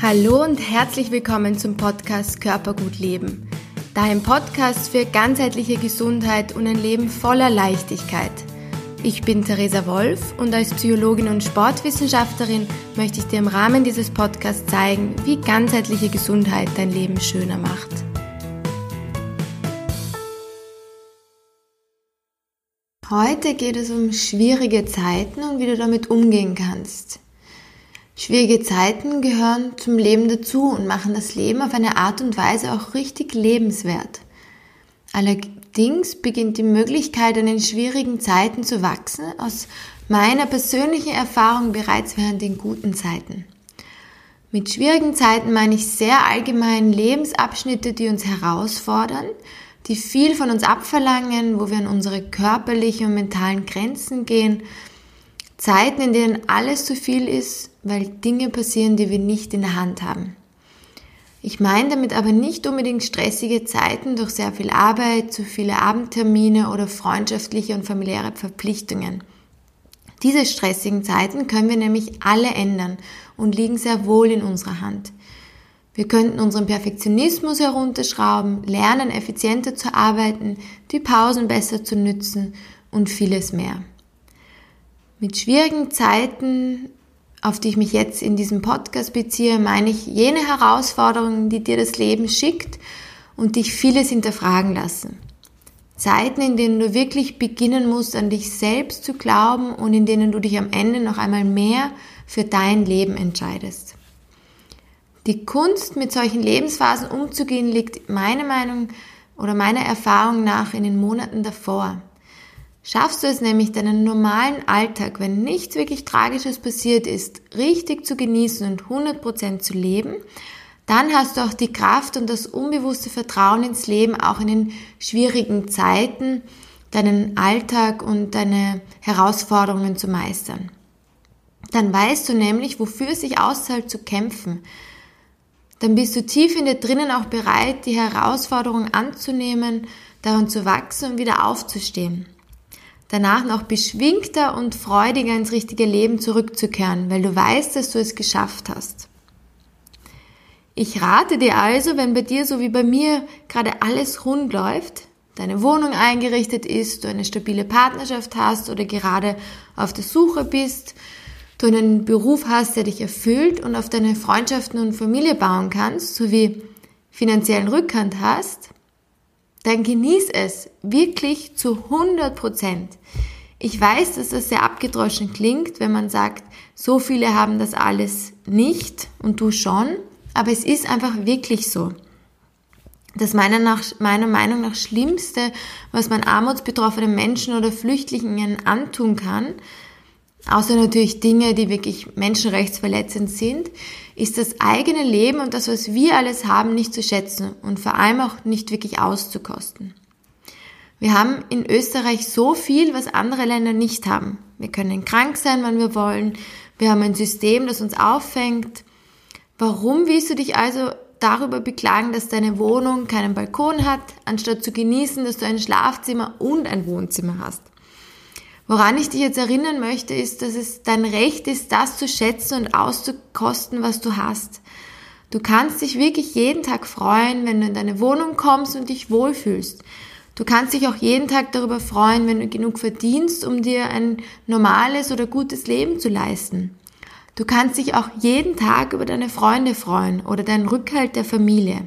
Hallo und herzlich willkommen zum Podcast Körpergut Leben. Dein Podcast für ganzheitliche Gesundheit und ein Leben voller Leichtigkeit. Ich bin Theresa Wolf und als Psychologin und Sportwissenschaftlerin möchte ich dir im Rahmen dieses Podcasts zeigen, wie ganzheitliche Gesundheit dein Leben schöner macht. Heute geht es um schwierige Zeiten und wie du damit umgehen kannst. Schwierige Zeiten gehören zum Leben dazu und machen das Leben auf eine Art und Weise auch richtig lebenswert. Allerdings beginnt die Möglichkeit, in den schwierigen Zeiten zu wachsen, aus meiner persönlichen Erfahrung bereits während den guten Zeiten. Mit schwierigen Zeiten meine ich sehr allgemein Lebensabschnitte, die uns herausfordern, die viel von uns abverlangen, wo wir an unsere körperlichen und mentalen Grenzen gehen, Zeiten, in denen alles zu viel ist, weil Dinge passieren, die wir nicht in der Hand haben. Ich meine damit aber nicht unbedingt stressige Zeiten durch sehr viel Arbeit, zu viele Abendtermine oder freundschaftliche und familiäre Verpflichtungen. Diese stressigen Zeiten können wir nämlich alle ändern und liegen sehr wohl in unserer Hand. Wir könnten unseren Perfektionismus herunterschrauben, lernen, effizienter zu arbeiten, die Pausen besser zu nützen und vieles mehr. Mit schwierigen Zeiten, auf die ich mich jetzt in diesem Podcast beziehe, meine ich jene Herausforderungen, die dir das Leben schickt und dich vieles hinterfragen lassen. Zeiten, in denen du wirklich beginnen musst, an dich selbst zu glauben und in denen du dich am Ende noch einmal mehr für dein Leben entscheidest. Die Kunst, mit solchen Lebensphasen umzugehen, liegt meiner Meinung oder meiner Erfahrung nach in den Monaten davor. Schaffst du es nämlich, deinen normalen Alltag, wenn nichts wirklich Tragisches passiert ist, richtig zu genießen und 100% zu leben, dann hast du auch die Kraft und das unbewusste Vertrauen ins Leben, auch in den schwierigen Zeiten, deinen Alltag und deine Herausforderungen zu meistern. Dann weißt du nämlich, wofür es sich auszahlt zu kämpfen. Dann bist du tief in dir drinnen auch bereit, die Herausforderung anzunehmen, daran zu wachsen und wieder aufzustehen danach noch beschwingter und freudiger ins richtige Leben zurückzukehren, weil du weißt, dass du es geschafft hast. Ich rate dir also, wenn bei dir so wie bei mir gerade alles rund läuft, deine Wohnung eingerichtet ist, du eine stabile Partnerschaft hast oder gerade auf der Suche bist, du einen Beruf hast, der dich erfüllt und auf deine Freundschaften und Familie bauen kannst, sowie finanziellen Rückhand hast, dann genieß es wirklich zu 100 Prozent. Ich weiß, dass das sehr abgedroschen klingt, wenn man sagt, so viele haben das alles nicht und du schon, aber es ist einfach wirklich so. Das meiner, nach, meiner Meinung nach Schlimmste, was man armutsbetroffenen Menschen oder Flüchtlingen antun kann, außer natürlich Dinge, die wirklich menschenrechtsverletzend sind, ist das eigene Leben und das, was wir alles haben, nicht zu schätzen und vor allem auch nicht wirklich auszukosten. Wir haben in Österreich so viel, was andere Länder nicht haben. Wir können krank sein, wann wir wollen. Wir haben ein System, das uns auffängt. Warum willst du dich also darüber beklagen, dass deine Wohnung keinen Balkon hat, anstatt zu genießen, dass du ein Schlafzimmer und ein Wohnzimmer hast? Woran ich dich jetzt erinnern möchte, ist, dass es dein Recht ist, das zu schätzen und auszukosten, was du hast. Du kannst dich wirklich jeden Tag freuen, wenn du in deine Wohnung kommst und dich wohlfühlst. Du kannst dich auch jeden Tag darüber freuen, wenn du genug verdienst, um dir ein normales oder gutes Leben zu leisten. Du kannst dich auch jeden Tag über deine Freunde freuen oder deinen Rückhalt der Familie.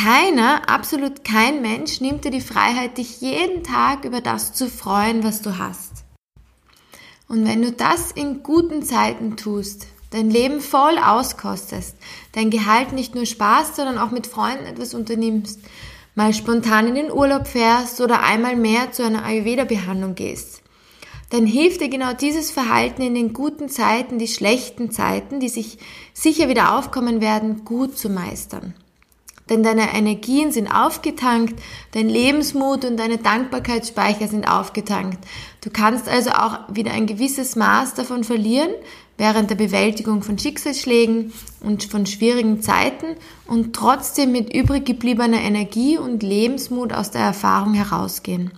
Keiner, absolut kein Mensch nimmt dir die Freiheit, dich jeden Tag über das zu freuen, was du hast. Und wenn du das in guten Zeiten tust, dein Leben voll auskostest, dein Gehalt nicht nur Spaß, sondern auch mit Freunden etwas unternimmst, mal spontan in den Urlaub fährst oder einmal mehr zu einer Ayurveda-Behandlung gehst, dann hilft dir genau dieses Verhalten in den guten Zeiten, die schlechten Zeiten, die sich sicher wieder aufkommen werden, gut zu meistern denn deine Energien sind aufgetankt, dein Lebensmut und deine Dankbarkeitsspeicher sind aufgetankt. Du kannst also auch wieder ein gewisses Maß davon verlieren während der Bewältigung von Schicksalsschlägen und von schwierigen Zeiten und trotzdem mit übrig gebliebener Energie und Lebensmut aus der Erfahrung herausgehen.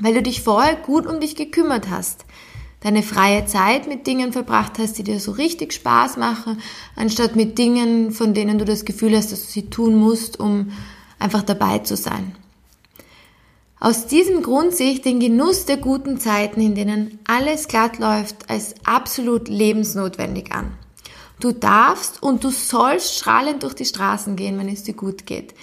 Weil du dich vorher gut um dich gekümmert hast. Deine freie Zeit mit Dingen verbracht hast, die dir so richtig Spaß machen, anstatt mit Dingen, von denen du das Gefühl hast, dass du sie tun musst, um einfach dabei zu sein. Aus diesem Grund sehe ich den Genuss der guten Zeiten, in denen alles glatt läuft, als absolut lebensnotwendig an. Du darfst und du sollst strahlend durch die Straßen gehen, wenn es dir gut geht.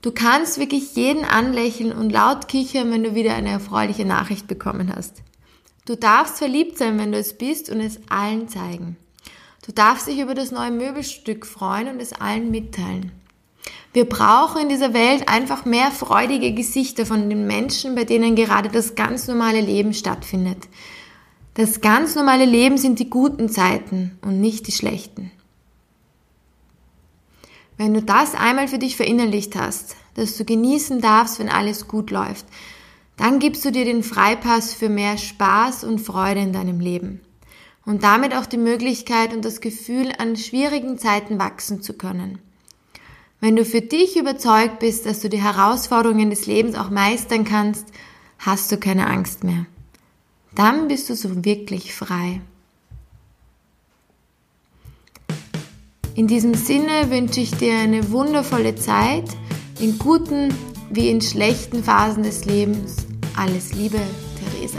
Du kannst wirklich jeden anlächeln und laut kichern, wenn du wieder eine erfreuliche Nachricht bekommen hast. Du darfst verliebt sein, wenn du es bist und es allen zeigen. Du darfst dich über das neue Möbelstück freuen und es allen mitteilen. Wir brauchen in dieser Welt einfach mehr freudige Gesichter von den Menschen, bei denen gerade das ganz normale Leben stattfindet. Das ganz normale Leben sind die guten Zeiten und nicht die schlechten. Wenn du das einmal für dich verinnerlicht hast, dass du genießen darfst, wenn alles gut läuft, dann gibst du dir den Freipass für mehr Spaß und Freude in deinem Leben und damit auch die Möglichkeit und das Gefühl, an schwierigen Zeiten wachsen zu können. Wenn du für dich überzeugt bist, dass du die Herausforderungen des Lebens auch meistern kannst, hast du keine Angst mehr. Dann bist du so wirklich frei. In diesem Sinne wünsche ich dir eine wundervolle Zeit, in guten wie in schlechten Phasen des Lebens. Alles Liebe, Theresa.